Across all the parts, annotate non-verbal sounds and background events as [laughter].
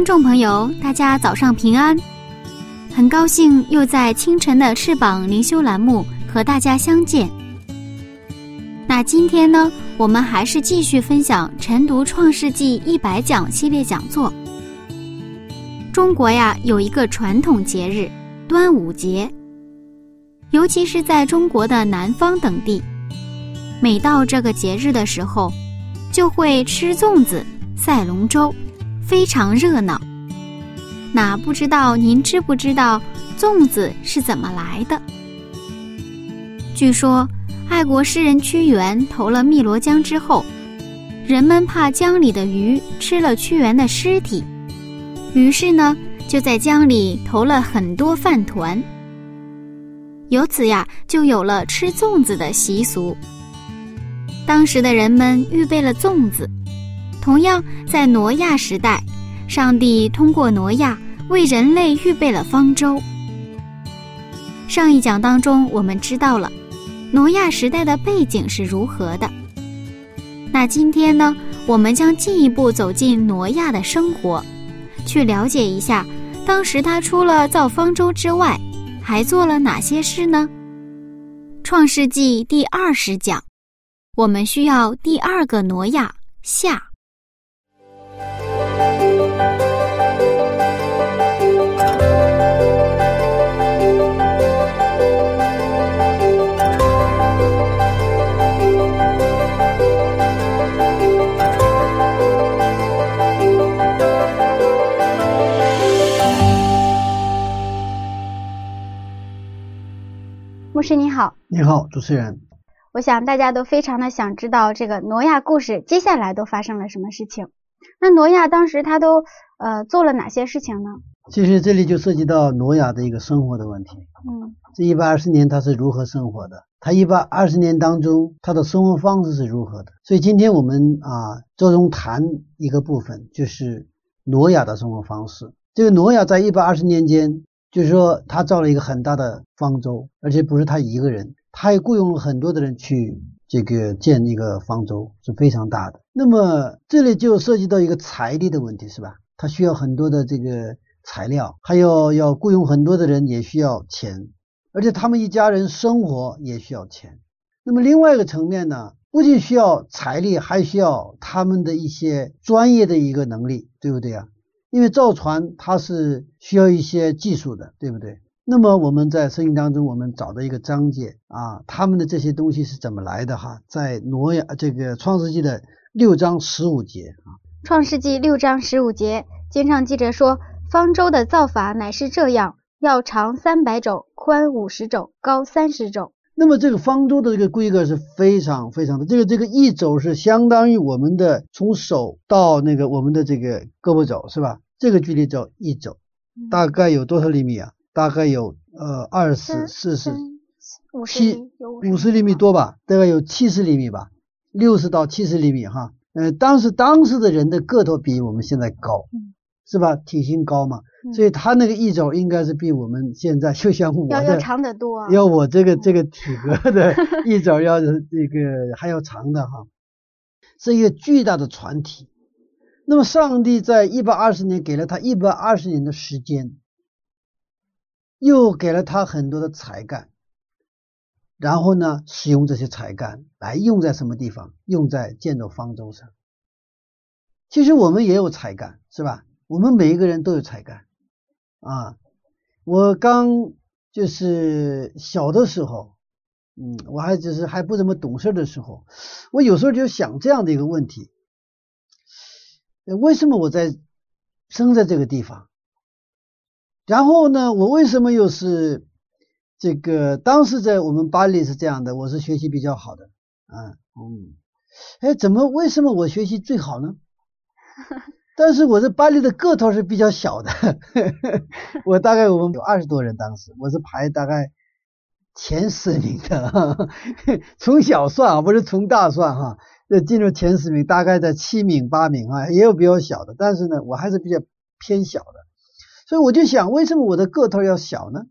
听众朋友，大家早上平安。很高兴又在清晨的翅膀灵修栏目和大家相见。那今天呢，我们还是继续分享晨读《创世纪》一百讲系列讲座。中国呀有一个传统节日端午节，尤其是在中国的南方等地，每到这个节日的时候，就会吃粽子、赛龙舟，非常热闹。那不知道您知不知道粽子是怎么来的？据说，爱国诗人屈原投了汨罗江之后，人们怕江里的鱼吃了屈原的尸体，于是呢，就在江里投了很多饭团。由此呀，就有了吃粽子的习俗。当时的人们预备了粽子，同样在挪亚时代。上帝通过挪亚为人类预备了方舟。上一讲当中，我们知道了挪亚时代的背景是如何的。那今天呢，我们将进一步走进挪亚的生活，去了解一下当时他除了造方舟之外，还做了哪些事呢？创世纪第二十讲，我们需要第二个挪亚下。牧师你好，你好，主持人。我想大家都非常的想知道这个挪亚故事接下来都发生了什么事情。那挪亚当时他都呃做了哪些事情呢？其实这里就涉及到挪亚的一个生活的问题。嗯，这一百二十年他是如何生活的？他一百二十年当中他的生活方式是如何的？所以今天我们啊着重谈一个部分，就是挪亚的生活方式。这个挪亚在一百二十年间。就是说，他造了一个很大的方舟，而且不是他一个人，他还雇佣了很多的人去这个建一个方舟，是非常大的。那么这里就涉及到一个财力的问题，是吧？他需要很多的这个材料，还有要雇佣很多的人，也需要钱，而且他们一家人生活也需要钱。那么另外一个层面呢，不仅需要财力，还需要他们的一些专业的一个能力，对不对啊？因为造船它是需要一些技术的，对不对？那么我们在圣经当中，我们找到一个章节啊，他们的这些东西是怎么来的哈？在挪亚这个创世纪的六章十五节啊。创世纪六章十五节，经上记着说，方舟的造法乃是这样：要长三百肘，宽五十肘，高三十肘。那么这个方舟的这个规格是非常非常的，这个这个一肘是相当于我们的从手到那个我们的这个胳膊肘是吧？这个距离叫一肘，大概有多少厘米啊？大概有呃二十四十七五十厘米多吧？大概有七十厘米吧，六十到七十厘米哈。呃，当时当时的人的个头比我们现在高，是吧？体型高嘛。所以他那个一肘应该是比我们现在就像我的要长得多，要我这个这个体格的 [laughs] 一肘要这个还要长的哈，是一个巨大的船体。那么上帝在一百二十年给了他一百二十年的时间，又给了他很多的才干，然后呢，使用这些才干来用在什么地方？用在建造方舟上。其实我们也有才干，是吧？我们每一个人都有才干。啊，我刚就是小的时候，嗯，我还只是还不怎么懂事的时候，我有时候就想这样的一个问题：为什么我在生在这个地方？然后呢，我为什么又是这个当时在我们班里是这样的，我是学习比较好的，嗯嗯，哎，怎么为什么我学习最好呢？[laughs] 但是我这班里的个头是比较小的，[laughs] 我大概我们有二十多人，当时我是排大概前十名的，[laughs] 从小算啊，不是从大算哈，要进入前十名，大概在七名八名啊，也有比较小的，但是呢，我还是比较偏小的，所以我就想，为什么我的个头要小呢？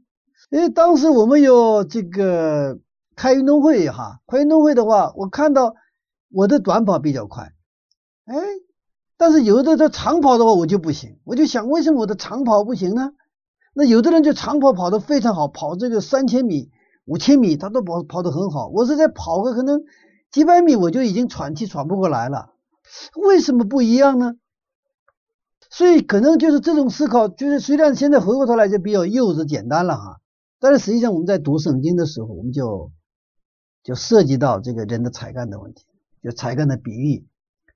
因为当时我们有这个开运动会哈，开运动会的话，我看到我的短跑比较快，哎。但是有的他长跑的话我就不行，我就想为什么我的长跑不行呢？那有的人就长跑跑得非常好，跑这个三千米、五千米他都跑跑得很好，我是在跑个可能几百米我就已经喘气喘不过来了，为什么不一样呢？所以可能就是这种思考，就是虽然现在回过头来就比较幼稚简单了哈，但是实际上我们在读圣经的时候，我们就就涉及到这个人的才干的问题，就才干的比喻。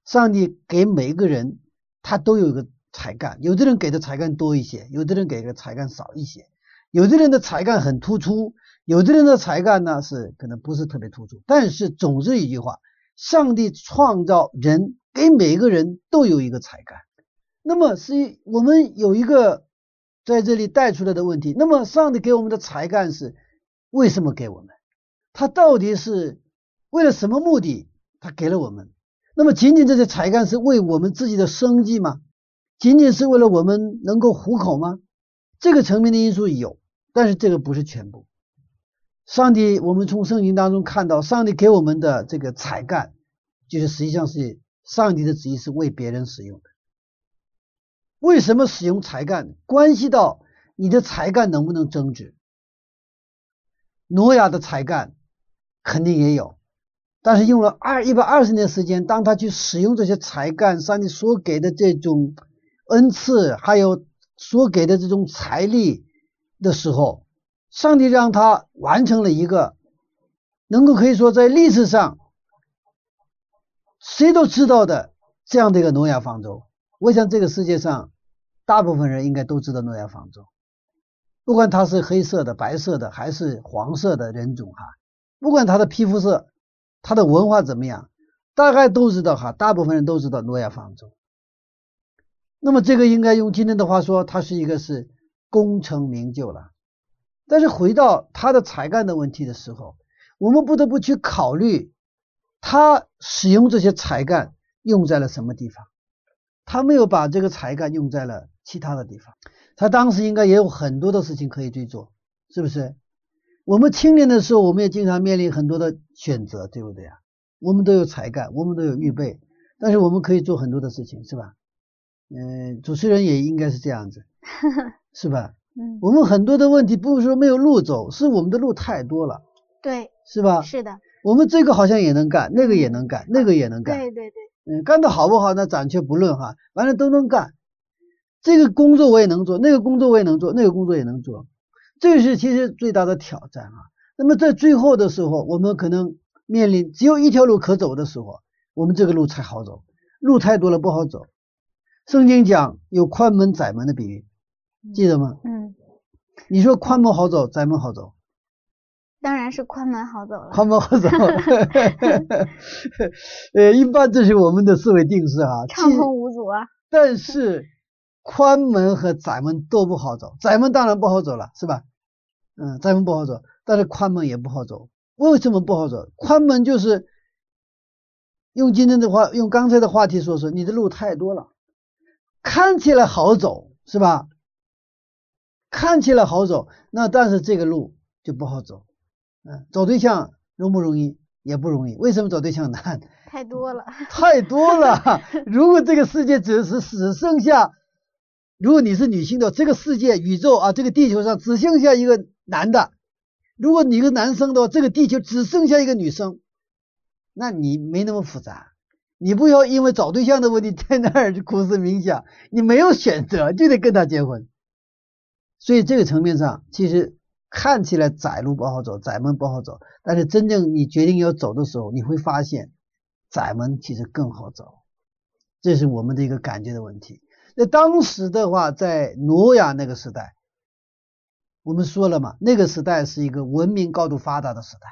上帝给每一个人，他都有一个才干，有的人给的才干多一些，有的人给的才干少一些，有的人的才干很突出，有的人的才干呢是可能不是特别突出。但是总之一句话，上帝创造人，给每个人都有一个才干。那么是我们有一个在这里带出来的问题。那么上帝给我们的才干是为什么给我们？他到底是为了什么目的？他给了我们？那么，仅仅这些才干是为我们自己的生计吗？仅仅是为了我们能够糊口吗？这个层面的因素有，但是这个不是全部。上帝，我们从圣经当中看到，上帝给我们的这个才干，就是实际上是上帝的旨意是为别人使用的。为什么使用才干，关系到你的才干能不能增值？挪亚的才干肯定也有。但是用了二一百二十年时间，当他去使用这些才干，上帝所给的这种恩赐，还有所给的这种财力的时候，上帝让他完成了一个能够可以说在历史上谁都知道的这样的一个诺亚方舟。我想这个世界上大部分人应该都知道诺亚方舟，不管他是黑色的、白色的还是黄色的人种哈，不管他的皮肤色。他的文化怎么样？大概都知道哈，大部分人都知道诺亚方舟。那么这个应该用今天的话说，他是一个是功成名就了。但是回到他的才干的问题的时候，我们不得不去考虑，他使用这些才干用在了什么地方？他没有把这个才干用在了其他的地方。他当时应该也有很多的事情可以去做，是不是？我们青年的时候，我们也经常面临很多的选择，对不对啊？我们都有才干，我们都有预备，但是我们可以做很多的事情，是吧？嗯，主持人也应该是这样子，是吧？[laughs] 嗯，我们很多的问题不是说没有路走，是我们的路太多了，对，是吧？是的，我们这个好像也能干，那个也能干，那个也能干，对对对，嗯，干的好不好那暂且不论哈，反正都能干。这个工作我也能做，那个工作我也能做，那个工作也能做。这是其实最大的挑战啊。那么在最后的时候，我们可能面临只有一条路可走的时候，我们这个路才好走。路太多了不好走。圣经讲有宽门窄门的比喻，记得吗？嗯。你说宽门好走，窄门好走？当然是宽门好走了。宽门好走。[laughs] 呃，一般这是我们的思维定式啊。[laughs] 畅通无阻啊。但是宽门和窄门都不好走，窄门当然不好走了，是吧？嗯，窄门不好走，但是宽门也不好走。为什么不好走？宽门就是用今天的话，用刚才的话题说说，你的路太多了，看起来好走，是吧？看起来好走，那但是这个路就不好走。嗯，找对象容不容易？也不容易。为什么找对象难？[laughs] 太多了，太多了。[laughs] 如果这个世界只是只剩下，如果你是女性的，这个世界、宇宙啊，这个地球上只剩下一个。男的，如果你一个男生的话，这个地球只剩下一个女生，那你没那么复杂。你不要因为找对象的问题在那儿苦思冥想，你没有选择就得跟他结婚。所以这个层面上，其实看起来窄路不好走，窄门不好走，但是真正你决定要走的时候，你会发现窄门其实更好走。这是我们的一个感觉的问题。那当时的话，在挪亚那个时代。我们说了嘛，那个时代是一个文明高度发达的时代，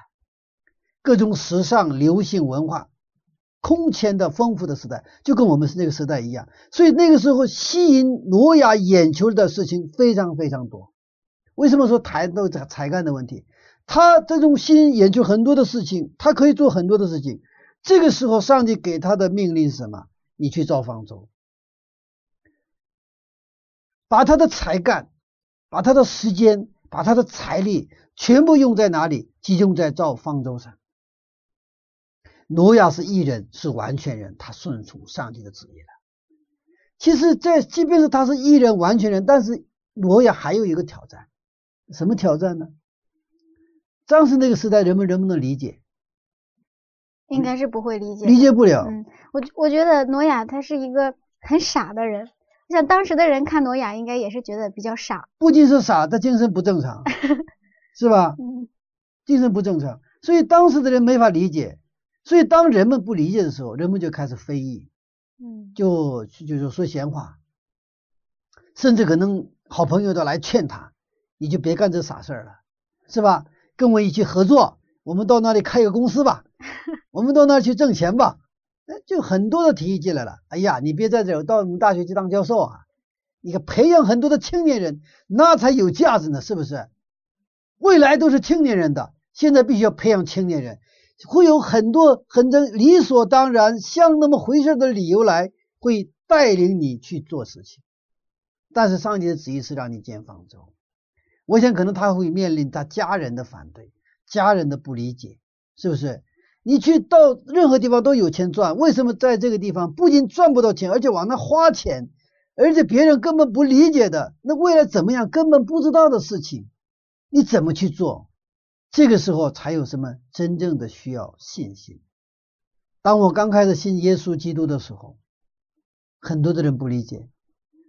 各种时尚、流行文化空前的丰富的时代，就跟我们是那个时代一样。所以那个时候吸引挪亚眼球的事情非常非常多。为什么说谈到这个才干的问题？他这种吸引眼球很多的事情，他可以做很多的事情。这个时候，上帝给他的命令是什么？你去造方舟，把他的才干。把他的时间、把他的财力全部用在哪里？集中在造方舟上。挪亚是艺人，是完全人，他顺从上帝的旨意了。其实，在即便是他是艺人、完全人，但是挪亚还有一个挑战，什么挑战呢？当时那个时代，人们能不能理解？应该是不会理解，理解不了。嗯，我我觉得挪亚他是一个很傻的人。像当时的人看挪亚，应该也是觉得比较傻。不仅是傻，他精神不正常，[laughs] 是吧？嗯，精神不正常，所以当时的人没法理解。所以当人们不理解的时候，人们就开始非议，嗯，就就是说闲话，甚至可能好朋友都来劝他，你就别干这傻事儿了，是吧？跟我一起合作，我们到那里开个公司吧，[laughs] 我们到那儿去挣钱吧。就很多的提议进来了。哎呀，你别在这儿，到我们大学去当教授啊！你看培养很多的青年人，那才有价值呢，是不是？未来都是青年人的，现在必须要培养青年人，会有很多很正理所当然、像那么回事的理由来，会带领你去做事情。但是上帝的旨意是让你建方舟，我想可能他会面临他家人的反对，家人的不理解，是不是？你去到任何地方都有钱赚，为什么在这个地方不仅赚不到钱，而且往那花钱，而且别人根本不理解的，那未来怎么样根本不知道的事情，你怎么去做？这个时候才有什么真正的需要信心。当我刚开始信耶稣基督的时候，很多的人不理解。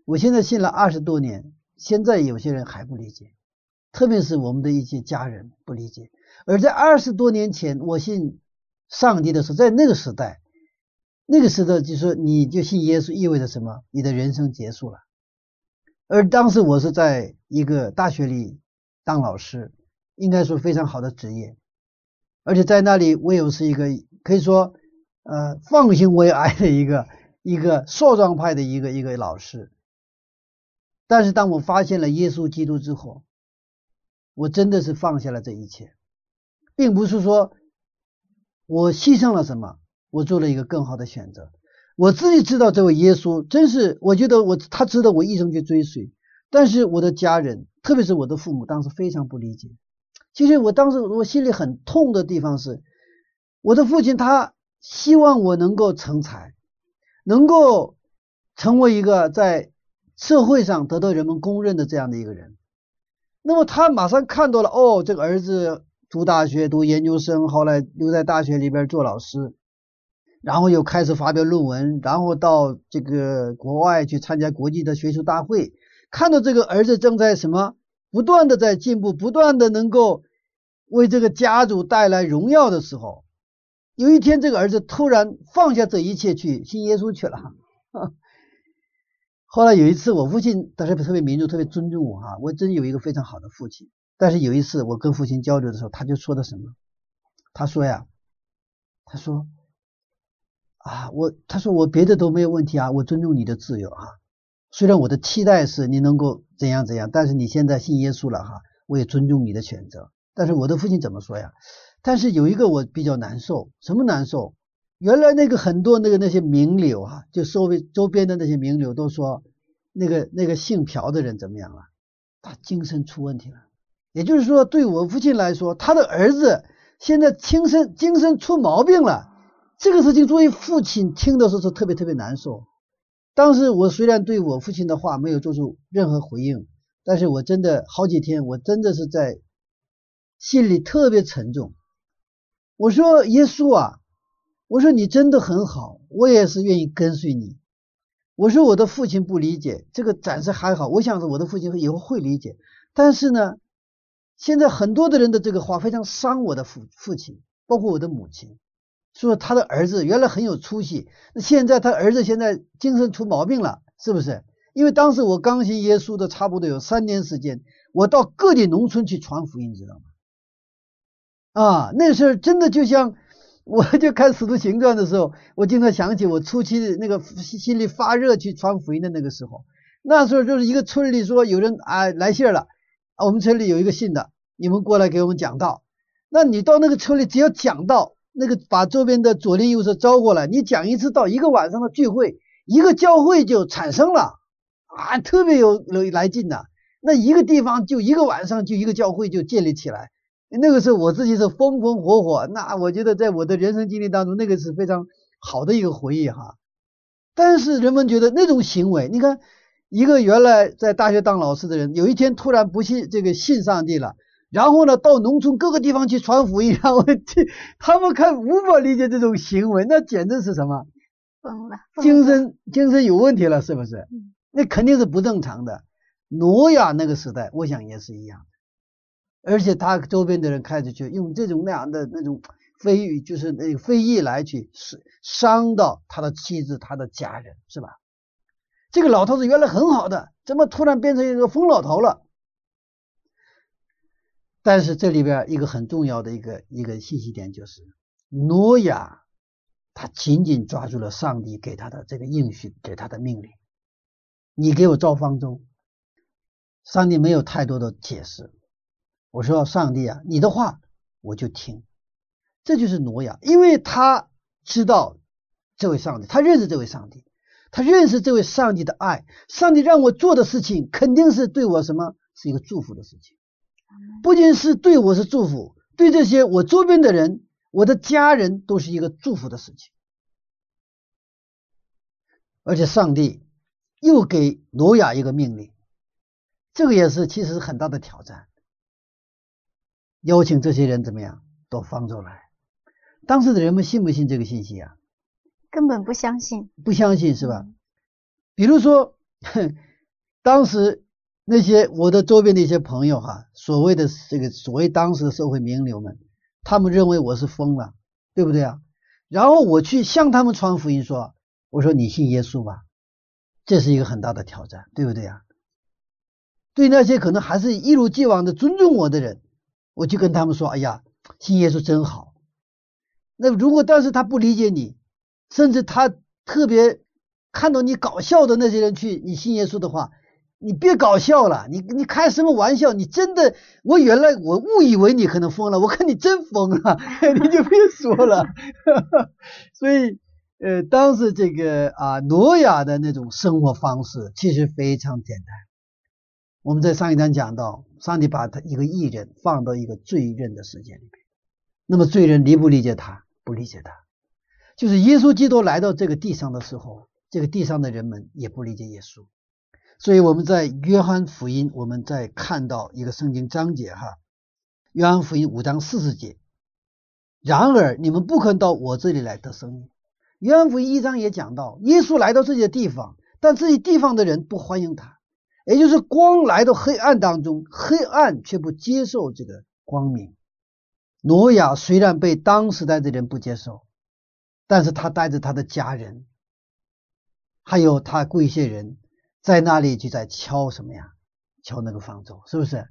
我现在信了二十多年，现在有些人还不理解，特别是我们的一些家人不理解。而在二十多年前，我信。上帝的时候，在那个时代，那个时代就说你就信耶稣意味着什么？你的人生结束了。而当时我是在一个大学里当老师，应该说非常好的职业，而且在那里我又是一个可以说呃放心为爱的一个一个硕壮派的一个一个老师。但是当我发现了耶稣基督之后，我真的是放下了这一切，并不是说。我牺牲了什么？我做了一个更好的选择。我自己知道这位耶稣真是，我觉得我他值得我一生去追随。但是我的家人，特别是我的父母，当时非常不理解。其实我当时我心里很痛的地方是，我的父亲他希望我能够成才，能够成为一个在社会上得到人们公认的这样的一个人。那么他马上看到了，哦，这个儿子。读大学，读研究生，后来留在大学里边做老师，然后又开始发表论文，然后到这个国外去参加国际的学术大会。看到这个儿子正在什么不断的在进步，不断的能够为这个家族带来荣耀的时候，有一天这个儿子突然放下这一切去信耶稣去了。[laughs] 后来有一次，我父亲特别特别民主，特别尊重我哈，我真有一个非常好的父亲。但是有一次我跟父亲交流的时候，他就说的什么？他说呀，他说啊，我他说我别的都没有问题啊，我尊重你的自由啊。虽然我的期待是你能够怎样怎样，但是你现在信耶稣了哈，我也尊重你的选择。但是我的父亲怎么说呀？但是有一个我比较难受，什么难受？原来那个很多那个那些名流啊，就周围周边的那些名流都说那个那个姓朴的人怎么样了？他精神出问题了。也就是说，对我父亲来说，他的儿子现在精神精神出毛病了。这个事情作为父亲听的时候是特别特别难受。当时我虽然对我父亲的话没有做出任何回应，但是我真的好几天，我真的是在心里特别沉重。我说耶稣啊，我说你真的很好，我也是愿意跟随你。我说我的父亲不理解这个，暂时还好，我想着我的父亲以后会理解，但是呢。现在很多的人的这个话非常伤我的父父亲，包括我的母亲，说他的儿子原来很有出息，那现在他儿子现在精神出毛病了，是不是？因为当时我刚信耶稣的差不多有三年时间，我到各地农村去传福音，知道吗？啊，那时候真的就像，我就看《使徒行传》的时候，我经常想起我初期的那个心里发热去传福音的那个时候。那时候就是一个村里说有人啊来信了，啊我们村里有一个信的，你们过来给我们讲道。那你到那个村里，只要讲道，那个把周边的左邻右舍招过来，你讲一次道，一个晚上的聚会，一个教会就产生了啊，特别有有来劲的。那一个地方就一个晚上就一个教会就建立起来。那个时候我自己是风风火火，那我觉得在我的人生经历当中，那个是非常好的一个回忆哈。但是人们觉得那种行为，你看一个原来在大学当老师的人，有一天突然不信这个信上帝了，然后呢到农村各个地方去传福音，[laughs] 然后去他们看无法理解这种行为，那简直是什么疯了，精神精神有问题了，是不是？那肯定是不正常的。挪亚那个时代，我想也是一样。而且他周边的人开始去用这种那样的那种非语，就是那个非议来去伤伤到他的妻子、他的家人，是吧？这个老头子原来很好的，怎么突然变成一个疯老头了？但是这里边一个很重要的一个一个信息点就是，挪亚他紧紧抓住了上帝给他的这个应许，给他的命令：你给我造方舟。上帝没有太多的解释。我说：“上帝啊，你的话我就听。”这就是挪亚，因为他知道这位上帝，他认识这位上帝，他认识这位上帝的爱。上帝让我做的事情，肯定是对我什么是一个祝福的事情，不仅是对我是祝福，对这些我周边的人、我的家人都是一个祝福的事情。而且上帝又给挪亚一个命令，这个也是其实是很大的挑战。邀请这些人怎么样到方舟来？当时的人们信不信这个信息啊？根本不相信，不相信是吧？比如说，当时那些我的周边的一些朋友哈，所谓的这个所谓当时的社会名流们，他们认为我是疯了，对不对啊？然后我去向他们传福音说：“我说你信耶稣吧。”这是一个很大的挑战，对不对啊？对那些可能还是一如既往的尊重我的人。我就跟他们说：“哎呀，信耶稣真好。那如果当时他不理解你，甚至他特别看到你搞笑的那些人去你信耶稣的话，你别搞笑了，你你开什么玩笑？你真的，我原来我误以为你可能疯了，我看你真疯了，[laughs] 你就别说了。[laughs] 所以，呃，当时这个啊，挪亚的那种生活方式其实非常简单。我们在上一章讲到。”上帝把他一个艺人放到一个罪人的世界里面，那么罪人理不理解他？不理解他，就是耶稣基督来到这个地上的时候，这个地上的人们也不理解耶稣。所以我们在约翰福音，我们在看到一个圣经章节哈，约翰福音五章四十节。然而你们不肯到我这里来得生命。约翰福音一章也讲到，耶稣来到这些地方，但这些地方的人不欢迎他。也就是光来到黑暗当中，黑暗却不接受这个光明。挪亚虽然被当时代的人不接受，但是他带着他的家人，还有他贵些人，在那里就在敲什么呀？敲那个方舟，是不是？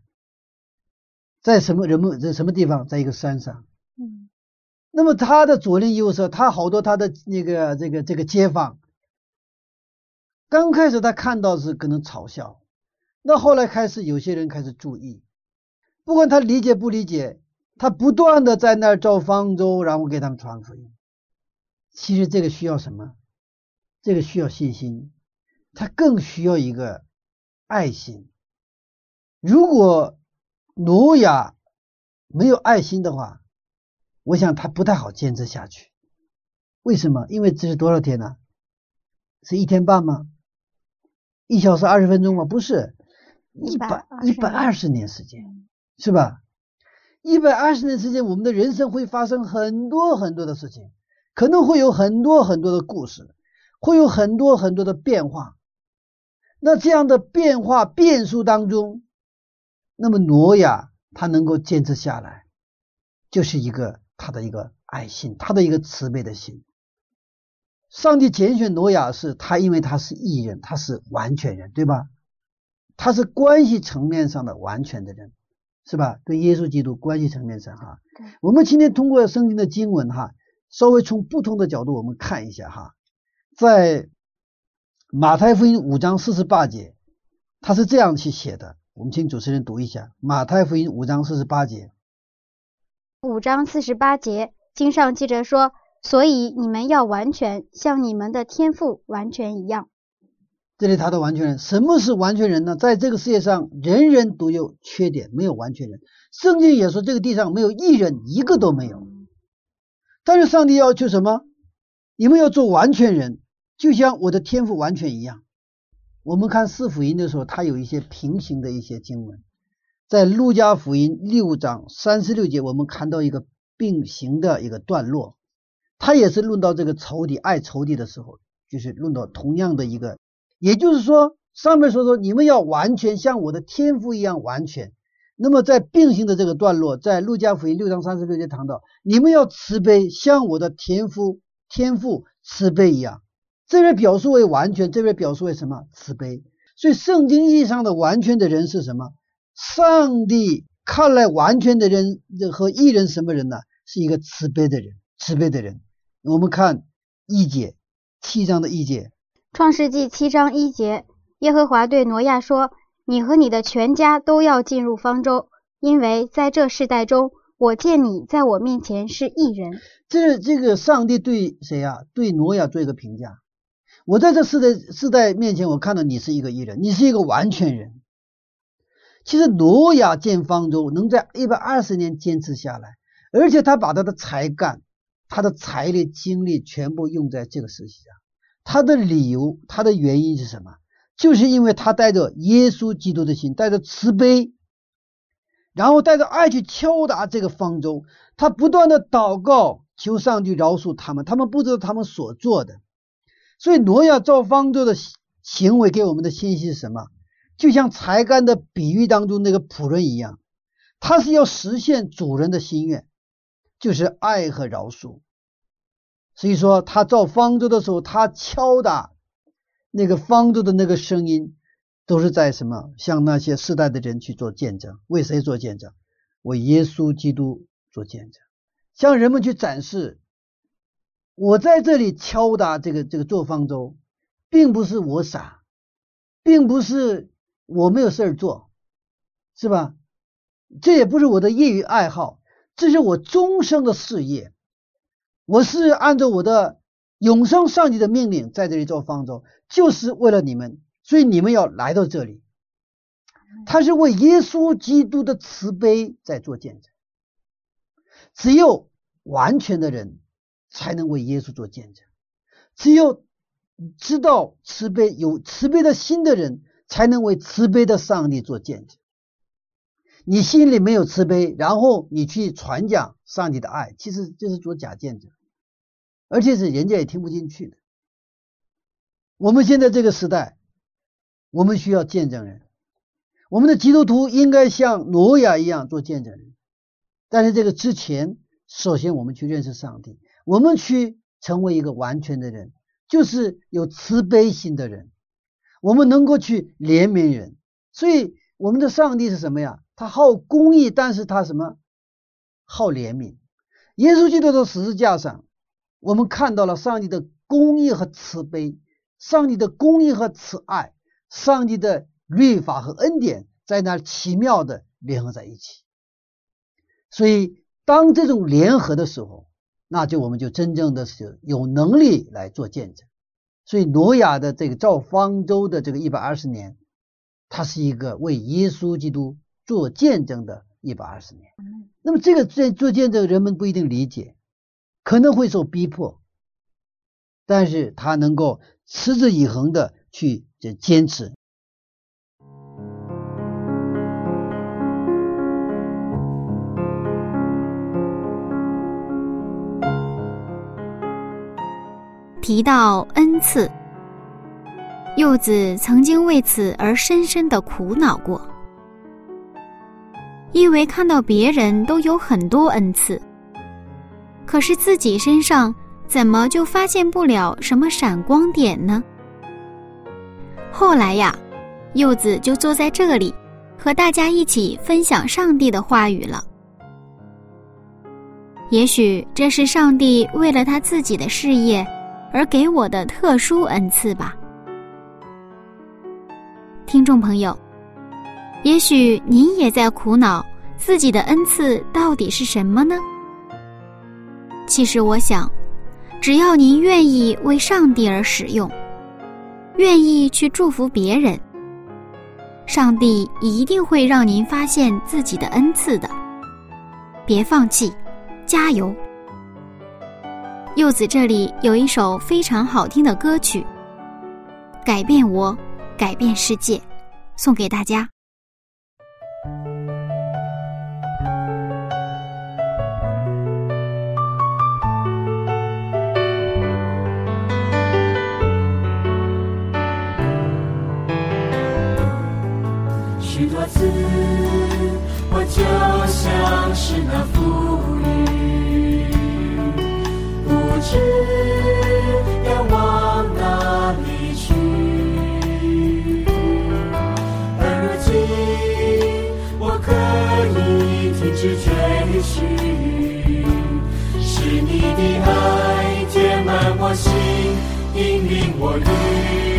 在什么人们在什么地方？在一个山上。嗯。那么他的左邻右舍，他好多他的那个这个这个街坊，刚开始他看到是可能嘲笑。那后来开始，有些人开始注意，不管他理解不理解，他不断的在那儿造方舟，然后给他们传福音。其实这个需要什么？这个需要信心，他更需要一个爱心。如果挪亚没有爱心的话，我想他不太好坚持下去。为什么？因为这是多少天呢？是一天半吗？一小时二十分钟吗？不是。一百一百二十年时间，是吧？一百二十年时间，我们的人生会发生很多很多的事情，可能会有很多很多的故事，会有很多很多的变化。那这样的变化变数当中，那么挪亚他能够坚持下来，就是一个他的一个爱心，他的一个慈悲的心。上帝拣选挪亚是他，因为他是艺人，他是完全人，对吧？他是关系层面上的完全的人，是吧？跟耶稣基督关系层面上哈。我们今天通过圣经的经文哈，稍微从不同的角度我们看一下哈，在马太福音五章四十八节，他是这样去写的。我们请主持人读一下马太福音五章四十八节。五章四十八节，经上记着说：“所以你们要完全，像你们的天赋完全一样。”这里他的完全人，什么是完全人呢？在这个世界上，人人都有缺点，没有完全人。圣经也说，这个地上没有一人，一个都没有。但是上帝要求什么？你们要做完全人，就像我的天赋完全一样。我们看四福音的时候，它有一些平行的一些经文。在路加福音六章三十六节，我们看到一个并行的一个段落，它也是论到这个仇敌爱仇敌的时候，就是论到同样的一个。也就是说，上面说说你们要完全像我的天赋一样完全。那么在并行的这个段落，在路加福音六章三十六节谈到，你们要慈悲，像我的天赋天赋慈悲一样。这边表述为完全，这边表述为什么慈悲？所以圣经意义上的完全的人是什么？上帝看来完全的人和艺人什么人呢？是一个慈悲的人，慈悲的人。我们看一节七章的一节。创世纪七章一节，耶和华对挪亚说：“你和你的全家都要进入方舟，因为在这世代中，我见你在我面前是异人。”这这个上帝对谁呀？对挪亚做一个评价。我在这世代世代面前，我看到你是一个异人，你是一个完全人。其实挪亚建方舟能在一百二十年坚持下来，而且他把他的才干、他的财力、精力全部用在这个事情上。他的理由，他的原因是什么？就是因为他带着耶稣基督的心，带着慈悲，然后带着爱去敲打这个方舟。他不断的祷告，求上帝饶恕他们。他们不知道他们所做的。所以挪亚造方舟的行为给我们的信息是什么？就像才干的比喻当中那个仆人一样，他是要实现主人的心愿，就是爱和饶恕。所以说，他造方舟的时候，他敲打那个方舟的那个声音，都是在什么？向那些世代的人去做见证。为谁做见证？为耶稣基督做见证，向人们去展示，我在这里敲打这个这个做方舟，并不是我傻，并不是我没有事儿做，是吧？这也不是我的业余爱好，这是我终生的事业。我是按照我的永生上帝的命令在这里做方舟，就是为了你们，所以你们要来到这里。他是为耶稣基督的慈悲在做见证。只有完全的人才能为耶稣做见证，只有知道慈悲、有慈悲的心的人才能为慈悲的上帝做见证。你心里没有慈悲，然后你去传讲上帝的爱，其实就是做假见证。而且是人家也听不进去的。我们现在这个时代，我们需要见证人。我们的基督徒应该像挪亚一样做见证人。但是这个之前，首先我们去认识上帝，我们去成为一个完全的人，就是有慈悲心的人。我们能够去怜悯人。所以我们的上帝是什么呀？他好公义，但是他什么？好怜悯。耶稣基督在十字架上。我们看到了上帝的公义和慈悲，上帝的公义和慈爱，上帝的律法和恩典在那奇妙的联合在一起。所以，当这种联合的时候，那就我们就真正的是有能力来做见证。所以，挪亚的这个造方舟的这个一百二十年，它是一个为耶稣基督做见证的一百二十年。那么，这个做做见证，人们不一定理解。可能会受逼迫，但是他能够持之以恒的去坚持。提到恩赐，柚子曾经为此而深深的苦恼过，因为看到别人都有很多恩赐。可是自己身上怎么就发现不了什么闪光点呢？后来呀，柚子就坐在这里，和大家一起分享上帝的话语了。也许这是上帝为了他自己的事业而给我的特殊恩赐吧。听众朋友，也许您也在苦恼自己的恩赐到底是什么呢？其实我想，只要您愿意为上帝而使用，愿意去祝福别人，上帝一定会让您发现自己的恩赐的。别放弃。加油！柚子这里有一首非常好听的歌曲，《改变我，改变世界》，送给大家。我就像是那浮云。不知要往哪里去？而如今，我可以停止追寻，是你的爱填满我心，引领我与你同行。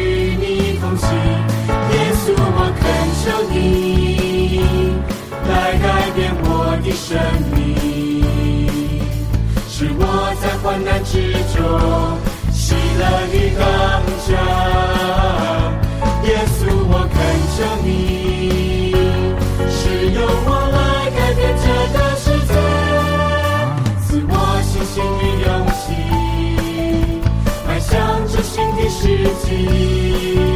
我恳求你来改变我的生命，使我在患难。之中，喜乐与刚强。耶稣，我恳求你，使用我来改变这个世界，赐我信心与勇气，迈向这新的世纪。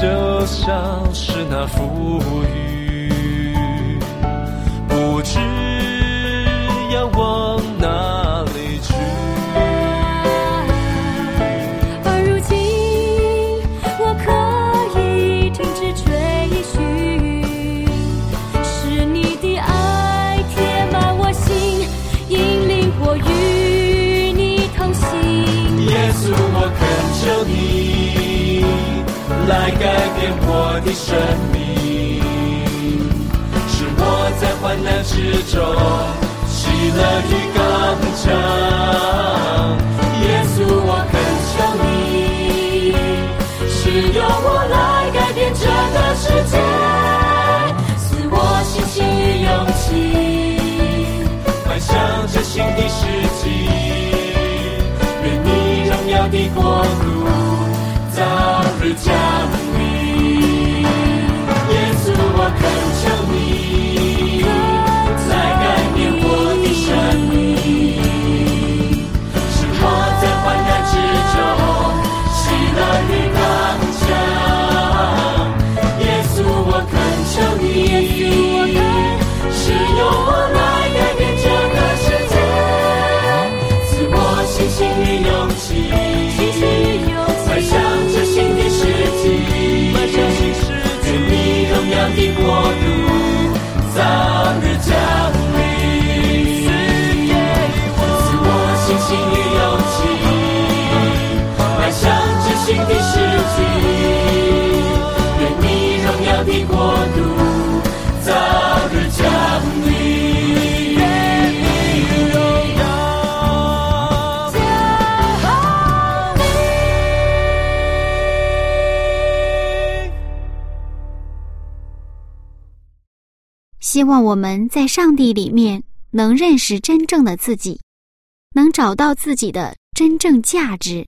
就像是那浮云，来改变我的生命，是我在患难之中喜乐与刚强。耶稣，我恳求你，使用我来改变这个世界，赐我信心与勇气，迈向这新的世纪。愿你荣耀的国度。降临，耶稣，我恳求你来改变我的生命，使我在患难之中喜乐与刚强。耶稣，我恳求你，使用我来改变这个世界，赐我信心与勇的国希望我们在上帝里面能认识真正的自己，能找到自己的真正价值。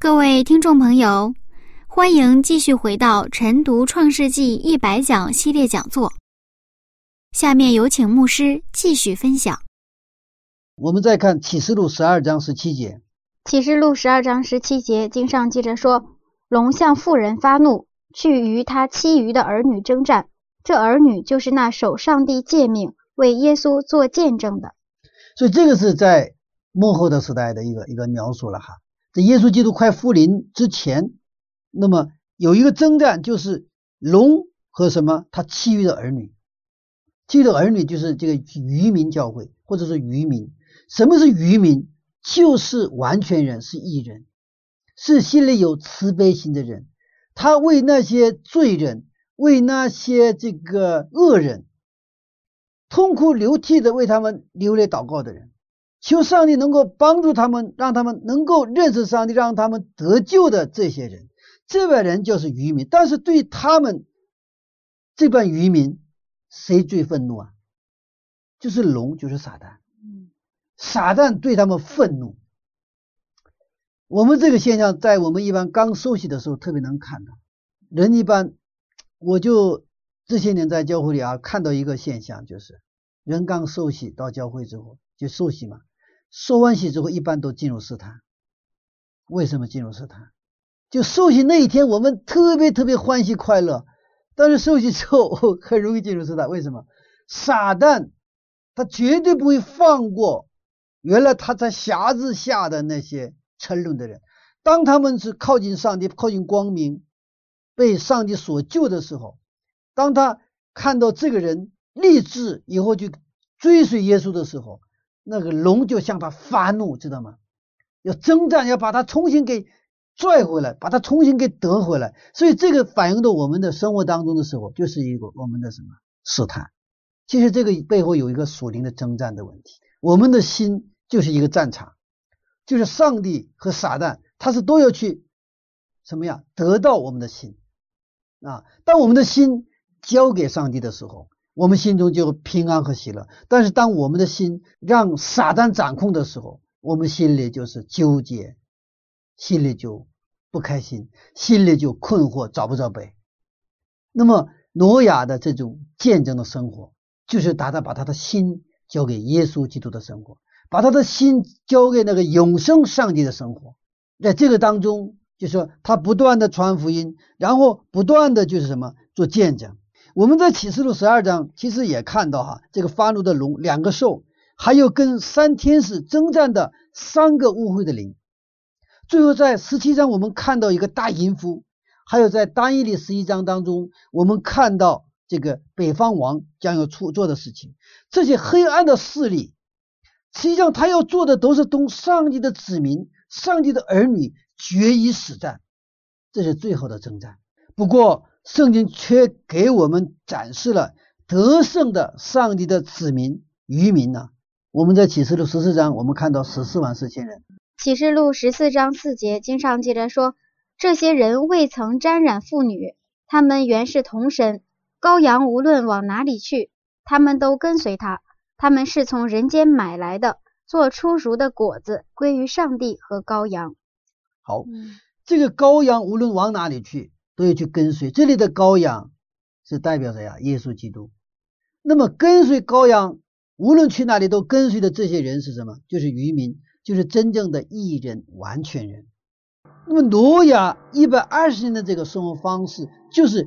各位听众朋友，欢迎继续回到晨读《创世纪一百讲》系列讲座。下面有请牧师继续分享。我们再看启示录十二章十七节。启示录十二章十七节，经上记着说：“龙向妇人发怒，去与他其余的儿女征战。”这儿女就是那守上帝诫命、为耶稣做见证的，所以这个是在幕后的时代的一个一个描述了哈。在耶稣基督快复临之前，那么有一个征战就是龙和什么他其余的儿女，其余的儿女就是这个渔民教会或者是渔民。什么是渔民？就是完全人，是义人，是心里有慈悲心的人。他为那些罪人，为那些这个恶人，痛哭流涕的为他们流泪祷告的人，求上帝能够帮助他们，让他们能够认识上帝，让他们得救的这些人，这帮人就是渔民。但是对他们这帮渔民，谁最愤怒啊？就是龙，就是撒旦。撒旦对他们愤怒，我们这个现象在我们一般刚受洗的时候特别能看到。人一般，我就这些年在教会里啊看到一个现象，就是人刚受洗到教会之后就受洗嘛，受完洗之后一般都进入试探。为什么进入试探？就受洗那一天我们特别特别欢喜快乐，但是受洗之后 [laughs] 很容易进入试探。为什么？撒旦他绝对不会放过。原来他在匣子下的那些沉沦的人，当他们是靠近上帝、靠近光明，被上帝所救的时候，当他看到这个人立志以后就追随耶稣的时候，那个龙就向他发怒，知道吗？要征战，要把他重新给拽回来，把他重新给得回来。所以这个反映到我们的生活当中的时候，就是一个我们的什么试探？其实这个背后有一个属灵的征战的问题。我们的心就是一个战场，就是上帝和撒旦，他是都要去什么呀？得到我们的心啊！当我们的心交给上帝的时候，我们心中就平安和喜乐。但是当我们的心让撒旦掌控的时候，我们心里就是纠结，心里就不开心，心里就困惑，找不着北。那么挪亚的这种见证的生活，就是达到把他的心。交给耶稣基督的生活，把他的心交给那个永生上帝的生活，在这个当中，就说他不断的传福音，然后不断的就是什么做见证。我们在启示录十二章其实也看到哈，这个发怒的龙，两个兽，还有跟三天使征战的三个污秽的灵。最后在十七章我们看到一个大淫妇，还有在单一的十一章当中，我们看到。这个北方王将要出做的事情，这些黑暗的势力，实际上他要做的都是同上帝的子民、上帝的儿女决一死战，这是最后的征战。不过，圣经却给我们展示了得胜的上帝的子民渔民呢。我们在启示录十四章，我们看到十四万四千人。启示录十四章四节经上记着说，这些人未曾沾染妇女，他们原是童身。羔羊无论往哪里去，他们都跟随他。他们是从人间买来的，做出熟的果子，归于上帝和羔羊。好，这个羔羊无论往哪里去，都要去跟随。这里的羔羊是代表谁呀？耶稣基督。那么跟随羔羊，无论去哪里都跟随的这些人是什么？就是渔民，就是真正的义人、完全人。那么挪亚一百二十年的这个生活方式，就是。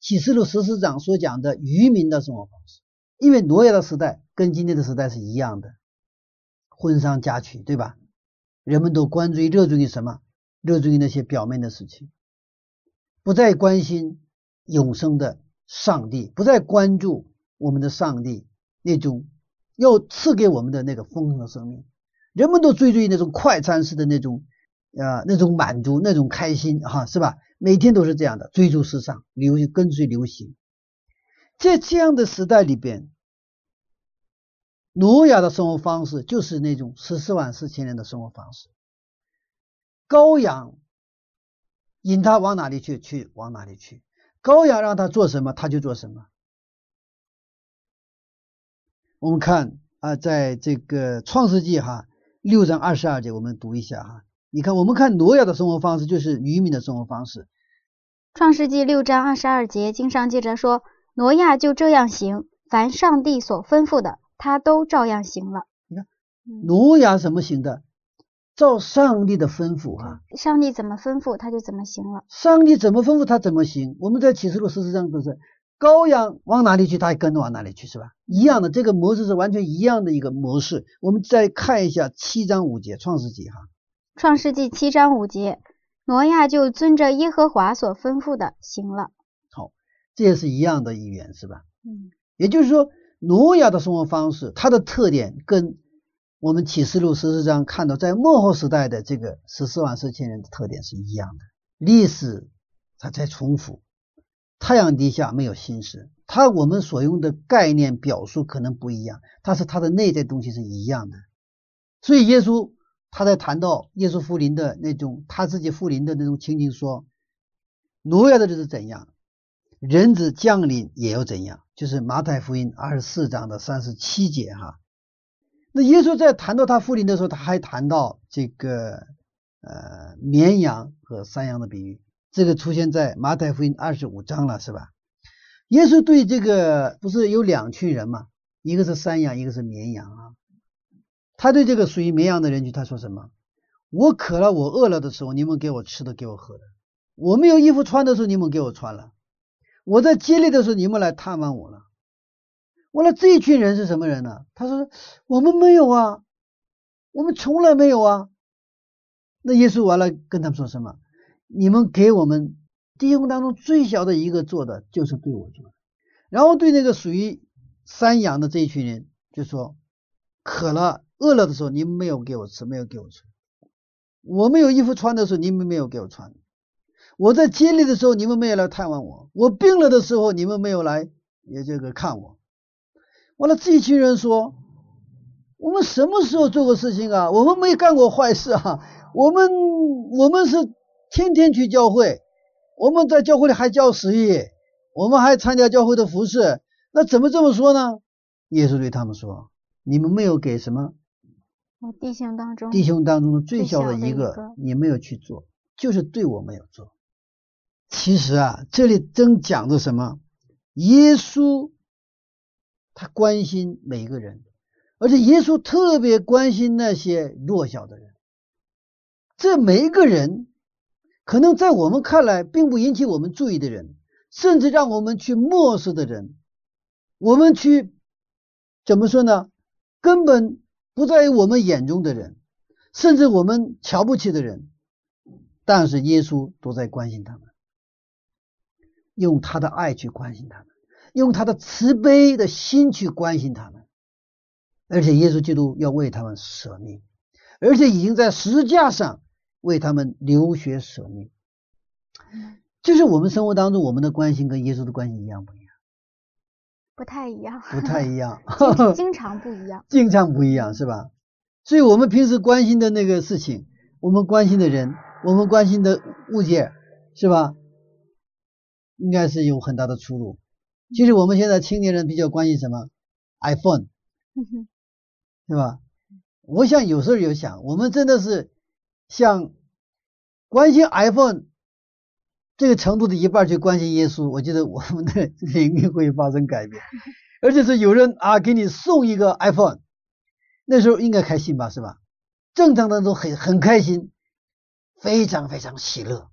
启示录十四章所讲的渔民的生活方式，因为挪亚的时代跟今天的时代是一样的，婚丧嫁娶，对吧？人们都关注于、热衷于什么？热衷于那些表面的事情，不再关心永生的上帝，不再关注我们的上帝那种要赐给我们的那个丰盛的生命。人们都追逐于那种快餐式的那种啊，那种满足、那种开心，哈，是吧？每天都是这样的，追逐时尚，流跟随流行。在这样的时代里边，挪亚的生活方式就是那种十四万四千年的生活方式。羔羊引他往哪里去，去往哪里去；羔羊让他做什么，他就做什么。我们看啊，在这个创世纪哈六章二十二节，我们读一下哈。你看，我们看挪亚的生活方式就是渔民的生活方式。创世纪六章二十二节经上记着说，挪亚就这样行，凡上帝所吩咐的，他都照样行了。你看，挪亚怎么行的？照上帝的吩咐哈。上帝怎么吩咐，他就怎么行了。上帝怎么吩咐他怎么行？我们在启示录十四章都是，羔羊往哪里去，他也跟着往哪里去，是吧？一样的，这个模式是完全一样的一个模式。我们再看一下七章五节创世纪哈。创世纪七章五节，挪亚就遵着耶和华所吩咐的行了。好，这也是一样的语言，是吧？嗯也就是说，挪亚的生活方式，它的特点跟我们启示录十四章看到在末后时代的这个十四万四千人的特点是一样的。历史它在重复，太阳底下没有新事，它我们所用的概念表述可能不一样，但是它的内在东西是一样的。所以耶稣他在谈到耶稣复临的那种他自己复临的那种情景说，挪亚的日子怎样，人子降临也要怎样，就是马太福音二十四章的三十七节哈。那耶稣在谈到他复临的时候，他还谈到这个呃绵羊和山羊的比喻，这个出现在马太福音二十五章了，是吧？耶稣对这个不是有两群人嘛，一个是山羊，一个是绵羊啊。他对这个属于绵羊的人群，他说什么？我渴了，我饿了的时候，你们给我吃的，给我喝的；我没有衣服穿的时候，你们给我穿了；我在街里的时候，你们来探望我了。完了，这一群人是什么人呢？他说：“我们没有啊，我们从来没有啊。”那耶稣完了跟他们说什么？你们给我们弟兄当中最小的一个做的，就是对我做的。然后对那个属于山羊的这一群人，就说：“渴了、饿了的时候，你们没有给我吃，没有给我吃；我没有衣服穿的时候，你们没有给我穿；我在街里的时候，你们没有来探望我；我病了的时候，你们没有来也这个看我。”完了，这一群人说：“我们什么时候做过事情啊？我们没干过坏事啊！我们我们是天天去教会，我们在教会里还教十一，我们还参加教会的服饰。那怎么这么说呢？”耶稣对他们说：“你们没有给什么我弟兄当中，弟兄当中的最最小的一个，你没有去做，就是对我没有做。其实啊，这里正讲着什么？耶稣他关心每一个人，而且耶稣特别关心那些弱小的人。这每一个人，可能在我们看来并不引起我们注意的人，甚至让我们去漠视的人，我们去怎么说呢？根本不在于我们眼中的人，甚至我们瞧不起的人，但是耶稣都在关心他们，用他的爱去关心他们，用他的慈悲的心去关心他们，而且耶稣基督要为他们舍命，而且已经在十字架上为他们流血舍命。就是我们生活当中我们的关心跟耶稣的关心一样不一样？不太一样，不太一样，[laughs] 经经常不一样。经常不一样是吧？所以我们平时关心的那个事情，我们关心的人，我们关心的物件，是吧？应该是有很大的出入。其实我们现在青年人比较关心什么？iPhone，对吧？我想有时候有想，我们真的是像关心 iPhone 这个程度的一半去关心耶稣，我觉得我们的 [laughs] 灵命会发生改变，而且是有人啊给你送一个 iPhone，那时候应该开心吧，是吧？正常的都很很开心，非常非常喜乐。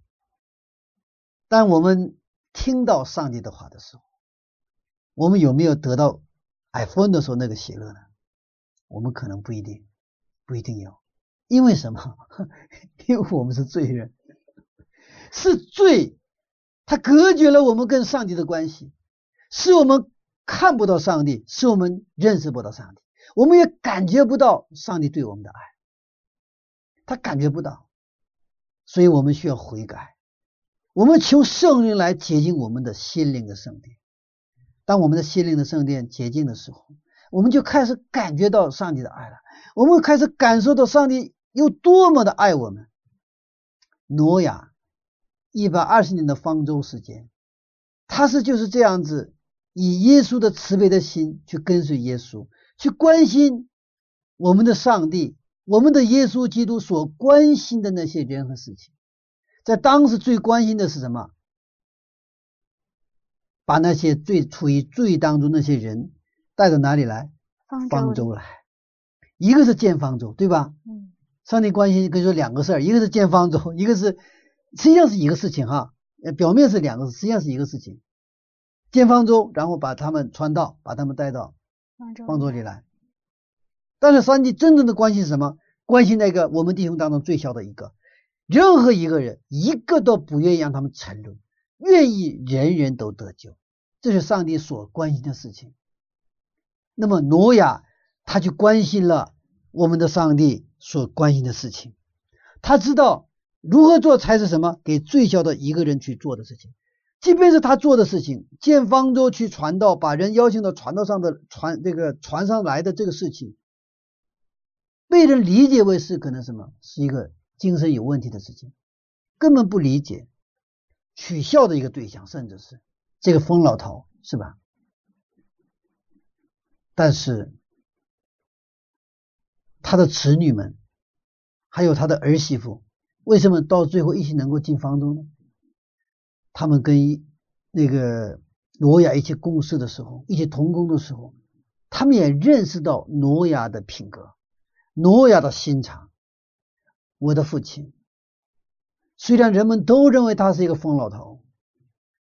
但我们听到上帝的话的时候，我们有没有得到 iPhone 的时候那个喜乐呢？我们可能不一定，不一定有，因为什么？[laughs] 因为我们是罪人，是罪，它隔绝了我们跟上帝的关系，使我们看不到上帝，使我们认识不到上帝，我们也感觉不到上帝对我们的爱，他感觉不到，所以我们需要悔改，我们求圣灵来洁净我们的心灵的圣殿。当我们的心灵的圣殿洁净的时候，我们就开始感觉到上帝的爱了。我们开始感受到上帝有多么的爱我们。挪亚一百二十年的方舟时间，他是就是这样子，以耶稣的慈悲的心去跟随耶稣，去关心我们的上帝，我们的耶稣基督所关心的那些人和事情。在当时最关心的是什么？把那些最处于罪当中那些人带到哪里来？方方舟来。一个是建方舟，对吧？嗯上帝关心跟你说两个事儿，一个是建方舟，一个是实际上是一个事情哈，呃，表面是两个，实际上是一个事情。建方舟，然后把他们传道，把他们带到方舟里来。但是上帝真正的关心是什么？关心那个我们弟兄当中最小的一个，任何一个人一个都不愿意让他们沉沦，愿意人人都得救，这是上帝所关心的事情。那么挪亚他就关心了我们的上帝所关心的事情，他知道如何做才是什么给最小的一个人去做的事情。即便是他做的事情，建方舟去传道，把人邀请到传道上的船这个船上来的这个事情，被人理解为是可能什么是一个精神有问题的事情，根本不理解，取笑的一个对象，甚至是这个疯老头，是吧？但是他的子女们，还有他的儿媳妇，为什么到最后一起能够进方舟呢？他们跟那个挪亚一起共事的时候，一起同工的时候，他们也认识到挪亚的品格，挪亚的心肠。我的父亲，虽然人们都认为他是一个疯老头，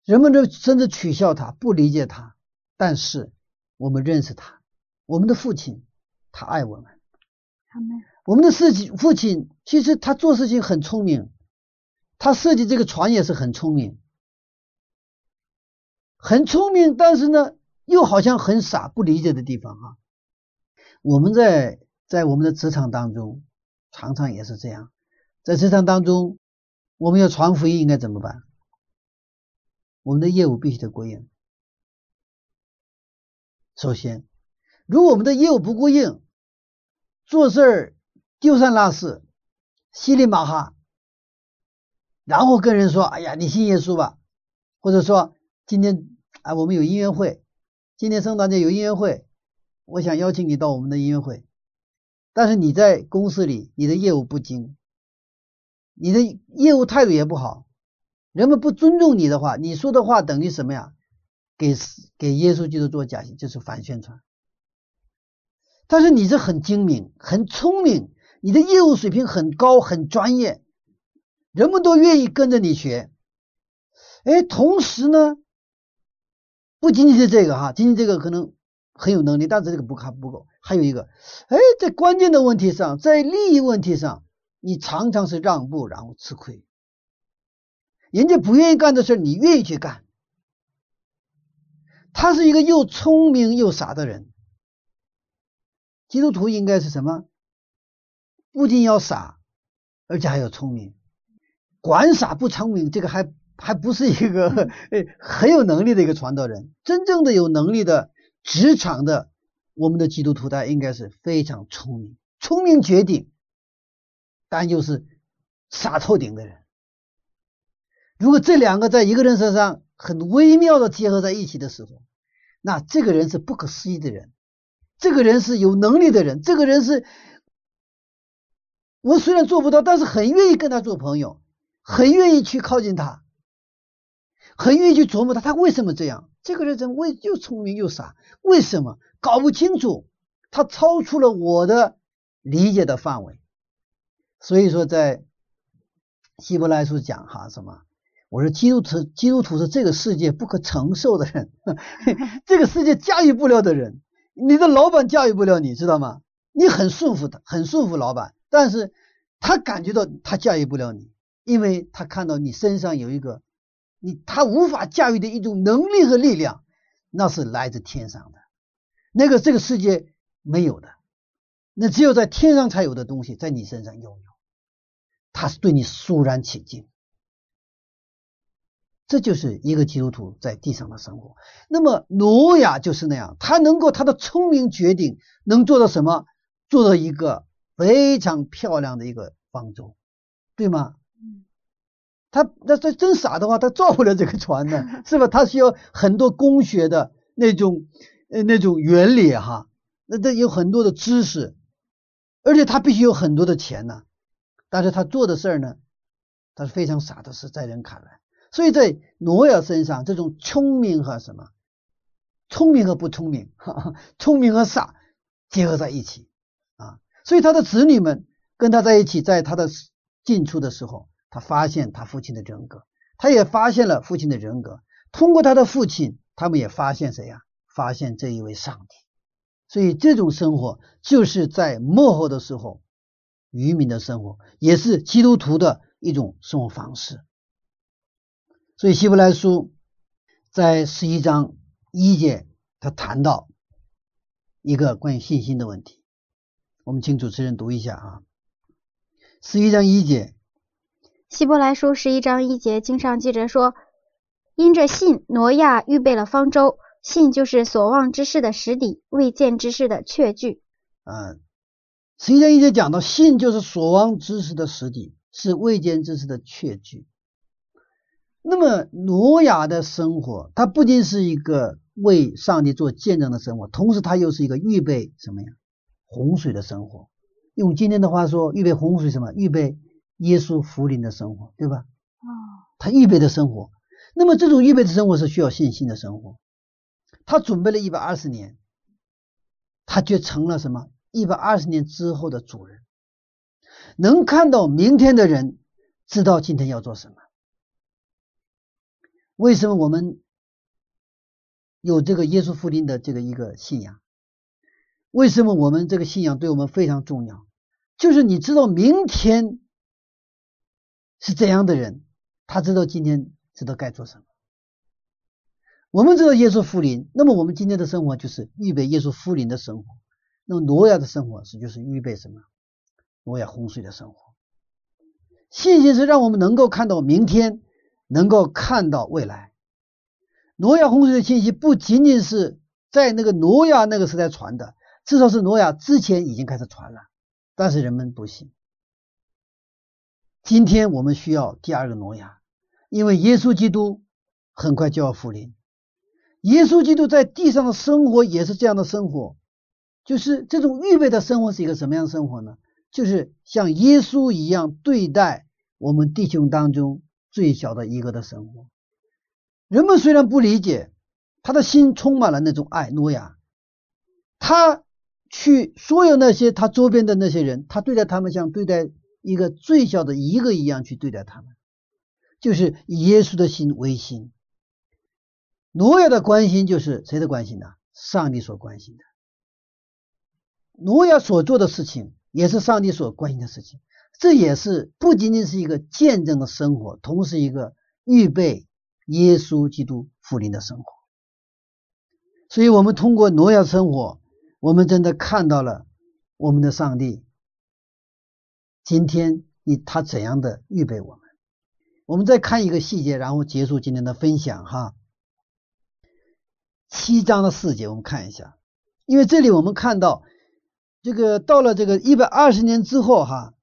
人们都甚至取笑他，不理解他，但是我们认识他，我们的父亲，他爱我们。我们的父亲，父亲其实他做事情很聪明，他设计这个船也是很聪明。很聪明，但是呢，又好像很傻，不理解的地方啊。我们在在我们的职场当中，常常也是这样。在职场当中，我们要传福音，应该怎么办？我们的业务必须得过硬。首先，如果我们的业务不过硬，做事儿丢三落四，稀里马哈，然后跟人说：“哎呀，你信耶稣吧。”或者说。今天啊，我们有音乐会。今天圣诞节有音乐会，我想邀请你到我们的音乐会。但是你在公司里，你的业务不精，你的业务态度也不好，人们不尊重你的话，你说的话等于什么呀？给给耶稣基督做假戏，就是反宣传。但是你是很精明、很聪明，你的业务水平很高、很专业，人们都愿意跟着你学。哎，同时呢？不仅仅是这个哈，仅仅这个可能很有能力，但是这个不还不够。还有一个，哎，在关键的问题上，在利益问题上，你常常是让步，然后吃亏。人家不愿意干的事你愿意去干。他是一个又聪明又傻的人。基督徒应该是什么？不仅要傻，而且还要聪明。管傻不聪明，这个还。还不是一个 [laughs] 很有能力的一个传道人，真正的有能力的职场的我们的基督徒，他应该是非常聪明、聪明绝顶，但又是傻透顶的人。如果这两个在一个人身上很微妙的结合在一起的时候，那这个人是不可思议的人，这个人是有能力的人，这个人是，我虽然做不到，但是很愿意跟他做朋友，很愿意去靠近他。很愿意去琢磨他，他为什么这样？这个人怎么为又聪明又傻？为什么搞不清楚？他超出了我的理解的范围。所以说，在希伯来书讲哈什么？我说基督徒，基督徒是这个世界不可承受的人，[laughs] 这个世界驾驭不了的人。你的老板驾驭不了你，知道吗？你很顺服他，很顺服老板，但是他感觉到他驾驭不了你，因为他看到你身上有一个。你他无法驾驭的一种能力和力量，那是来自天上的，那个这个世界没有的，那只有在天上才有的东西，在你身上拥有，他是对你肃然起敬。这就是一个基督徒在地上的生活。那么挪亚就是那样，他能够他的聪明绝顶，能做到什么？做到一个非常漂亮的一个方舟，对吗？他那这真傻的话，他造不了这个船呢，[laughs] 是吧？他需要很多工学的那种呃那种原理哈，那这有很多的知识，而且他必须有很多的钱呢。但是他做的事儿呢，他是非常傻的事，在人看来。所以在挪亚身上，这种聪明和什么，聪明和不聪明，哈哈，聪明和傻结合在一起啊。所以他的子女们跟他在一起，在他的进出的时候。他发现他父亲的人格，他也发现了父亲的人格。通过他的父亲，他们也发现谁呀？发现这一位上帝。所以这种生活就是在幕后的时候，渔民的生活，也是基督徒的一种生活方式。所以希伯来书在十一章一节，他谈到一个关于信心的问题。我们请主持人读一下啊，十一章一节，希伯来书十一章一节经上记着说：“因着信，挪亚预备了方舟。信就是所望之事的实底，未见之事的确据。啊，十一章一节讲到信就是所望之事的实底，是未见之事的确据。那么挪亚的生活，他不仅是一个为上帝做见证的生活，同时他又是一个预备什么呀？洪水的生活。用今天的话说，预备洪水什么？预备耶稣福临的生活，对吧？啊，他预备的生活。那么这种预备的生活是需要信心的生活。他准备了一百二十年，他却成了什么？一百二十年之后的主人，能看到明天的人，知道今天要做什么。为什么我们有这个耶稣福临的这个一个信仰？为什么我们这个信仰对我们非常重要？就是你知道明天是怎样的人，他知道今天知道该做什么。我们知道耶稣复临，那么我们今天的生活就是预备耶稣复临的生活。那么挪亚的生活是就是预备什么？挪亚洪水的生活。信心是让我们能够看到明天，能够看到未来。挪亚洪水的信息不仅仅是在那个挪亚那个时代传的，至少是挪亚之前已经开始传了，但是人们不信。今天我们需要第二个挪亚，因为耶稣基督很快就要复临。耶稣基督在地上的生活也是这样的生活，就是这种预备的生活是一个什么样的生活呢？就是像耶稣一样对待我们弟兄当中最小的一个的生活。人们虽然不理解，他的心充满了那种爱。诺亚，他去所有那些他周边的那些人，他对待他们像对待一个最小的一个一样去对待他们，就是以耶稣的心为心。挪亚的关心就是谁的关心呢？上帝所关心的。挪亚所做的事情也是上帝所关心的事情，这也是不仅仅是一个见证的生活，同时一个预备耶稣基督复临的生活。所以，我们通过挪亚生活，我们真的看到了我们的上帝今天以他怎样的预备我们。我们再看一个细节，然后结束今天的分享哈。七章的四节，我们看一下，因为这里我们看到这个到了这个一百二十年之后，哈，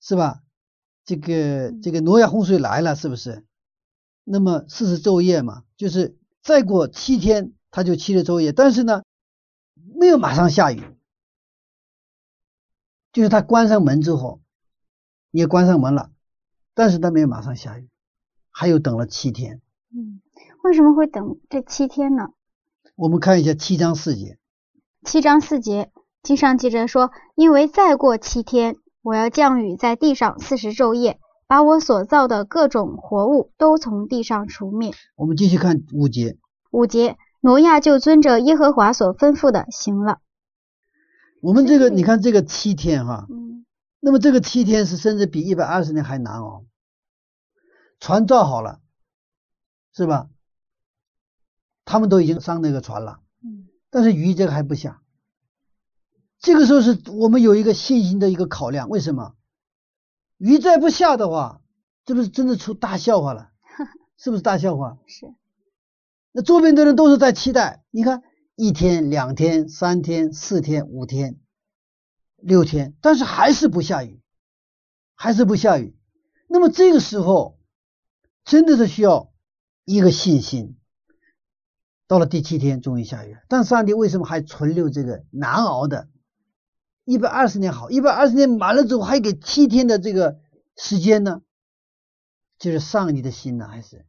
是吧？这个这个挪亚洪水来了，是不是？那么四十昼夜嘛，就是再过七天，他就七十昼夜，但是呢，没有马上下雨，就是他关上门之后，也关上门了，但是他没有马上下雨，还有等了七天。嗯，为什么会等这七天呢？我们看一下七章四节。七章四节，经上记着说：“因为再过七天，我要降雨在地上四十昼夜，把我所造的各种活物都从地上除灭。”我们继续看五节。五节，挪亚就遵着耶和华所吩咐的行了。我们这个，你看这个七天哈，嗯那么这个七天是甚至比一百二十年还难哦。船造好了，是吧？他们都已经上那个船了，嗯但是鱼这个还不下。这个时候是我们有一个信心的一个考量，为什么？鱼再不下的话，这不是真的出大笑话了？[laughs] 是不是大笑话？是，那周边的人都是在期待，你看一天、两天、三天、四天、五天、六天，但是还是不下雨，还是不下雨。那么这个时候真的是需要一个信心。到了第七天，终于下雨了。但上帝为什么还存留这个难熬的？一百二十年好，一百二十年满了之后，还给七天的这个时间呢？就是上帝的心呢，还是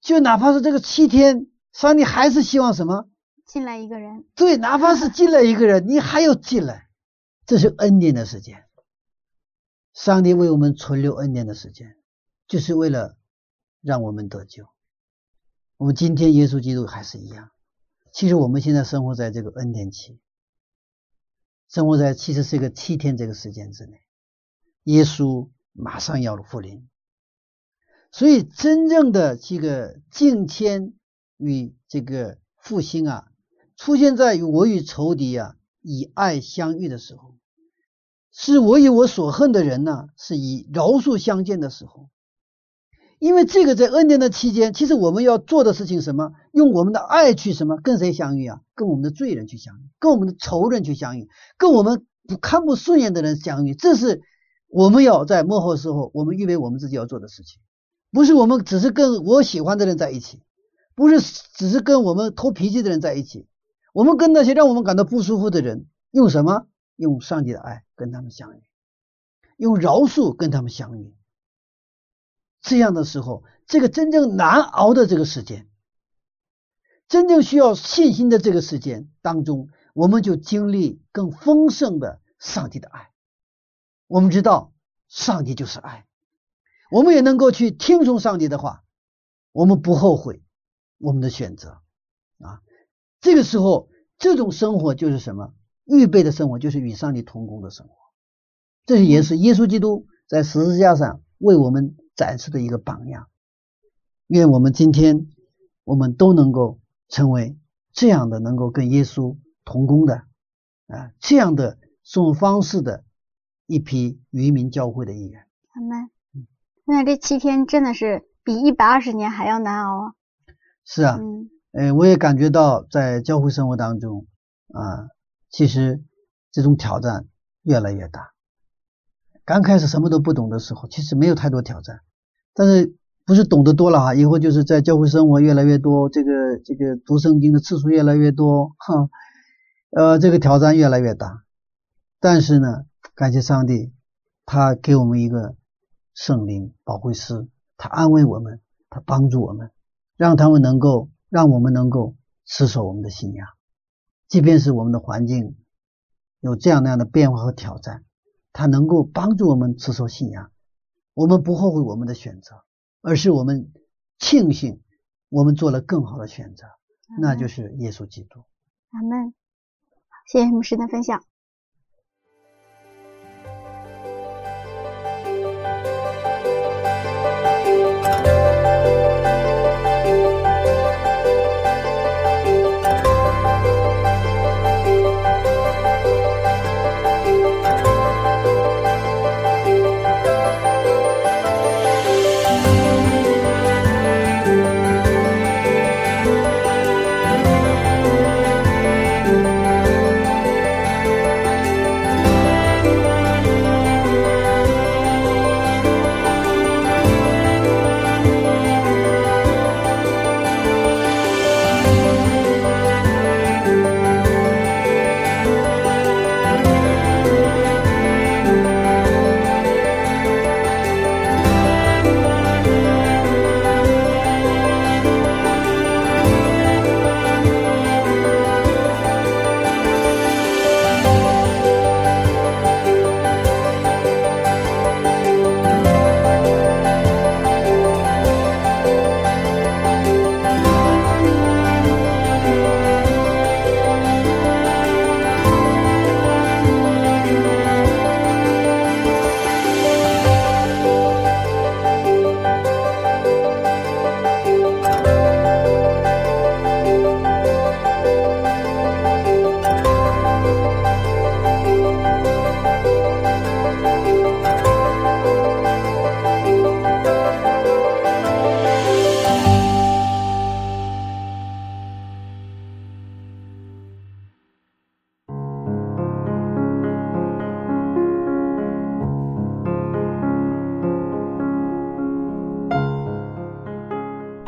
就哪怕是这个七天，上帝还是希望什么？进来一个人。对，哪怕是进来一个人，你还要进来，这是恩典的时间。上帝为我们存留恩典的时间，就是为了让我们得救。我们今天耶稣基督还是一样。其实我们现在生活在这个恩典期，生活在其实是一个七天这个时间之内。耶稣马上要复临，所以真正的这个敬天与这个复兴啊，出现在于我与仇敌啊以爱相遇的时候，是我与我所恨的人呢是以饶恕相见的时候。因为这个在恩典的期间，其实我们要做的事情什么？用我们的爱去什么？跟谁相遇啊？跟我们的罪人去相遇，跟我们的仇人去相遇，跟我们不看不顺眼的人相遇。这是我们要在幕后时候，我们预备我们自己要做的事情。不是我们只是跟我喜欢的人在一起，不是只是跟我们偷脾气的人在一起。我们跟那些让我们感到不舒服的人，用什么？用上帝的爱跟他们相遇，用饶恕跟他们相遇。这样的时候，这个真正难熬的这个时间，真正需要信心的这个时间当中，我们就经历更丰盛的上帝的爱。我们知道，上帝就是爱，我们也能够去听从上帝的话，我们不后悔我们的选择啊。这个时候，这种生活就是什么？预备的生活，就是与上帝同工的生活。这也是耶稣基督在十字架上为我们。展示的一个榜样，愿我们今天我们都能够成为这样的，能够跟耶稣同工的啊，这样的生活方式的一批渔民教会的一员。好们，那这七天真的是比一百二十年还要难熬啊！是啊，嗯，呃，我也感觉到在教会生活当中啊，其实这种挑战越来越大。刚开始什么都不懂的时候，其实没有太多挑战，但是不是懂得多了哈，以后就是在教会生活越来越多，这个这个读圣经的次数越来越多，哈，呃，这个挑战越来越大。但是呢，感谢上帝，他给我们一个圣灵保惠师，他安慰我们，他帮助我们，让他们能够让我们能够持守我们的信仰，即便是我们的环境有这样那样的变化和挑战。它能够帮助我们持守信仰，我们不后悔我们的选择，而是我们庆幸我们做了更好的选择，那就是耶稣基督。阿门。谢谢牧师的分享。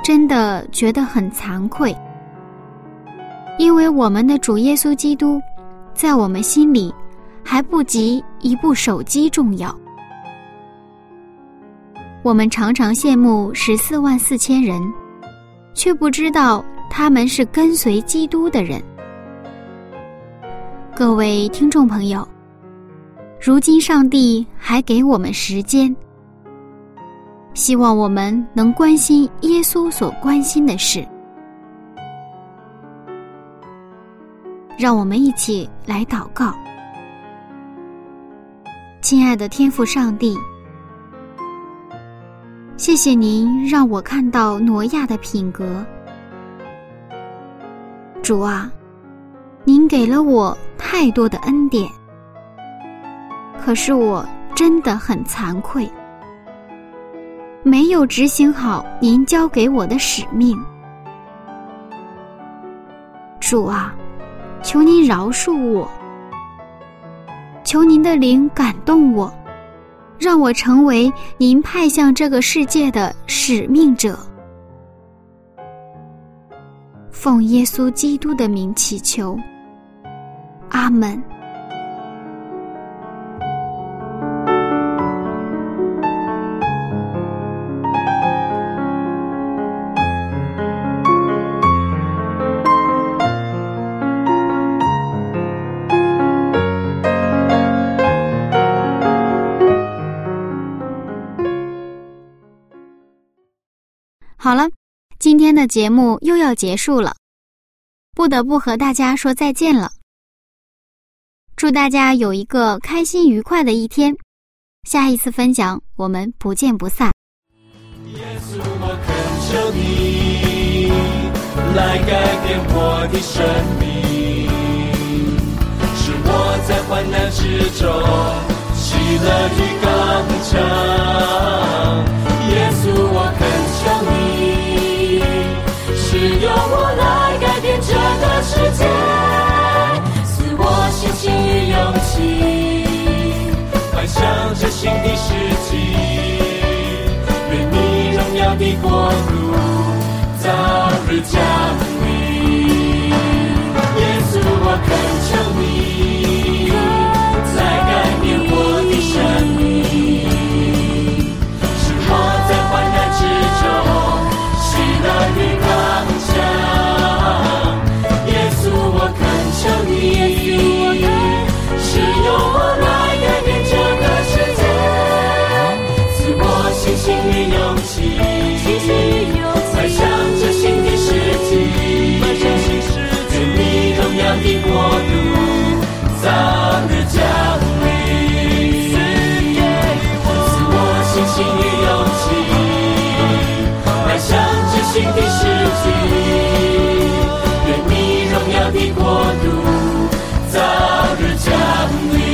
真的觉得很惭愧，因为我们的主耶稣基督，在我们心里还不及一部手机重要。我们常常羡慕十四万四千人，却不知道他们是跟随基督的人。各位听众朋友，如今上帝还给我们时间。希望我们能关心耶稣所关心的事。让我们一起来祷告，亲爱的天父上帝，谢谢您让我看到挪亚的品格。主啊，您给了我太多的恩典，可是我真的很惭愧，没有执行好您交给我的使命。主啊，求您饶恕我，求您的灵感动我，让我成为您派向这个世界的使命者。奉耶稣基督的名祈求，阿门。好了，今天的节目又要结束了，不得不和大家说再见了。祝大家有一个开心愉快的一天，下一次分享我们不见不散。耶稣，我恳求你来改变我的生命，是我在患难之中喜乐的刚强。耶稣，我恳求你，让我来改变这个世界，赐我信心与勇气，迈向这新的世纪。愿你荣耀的国度早日降临。新的世纪愿你荣耀的国度早日降临。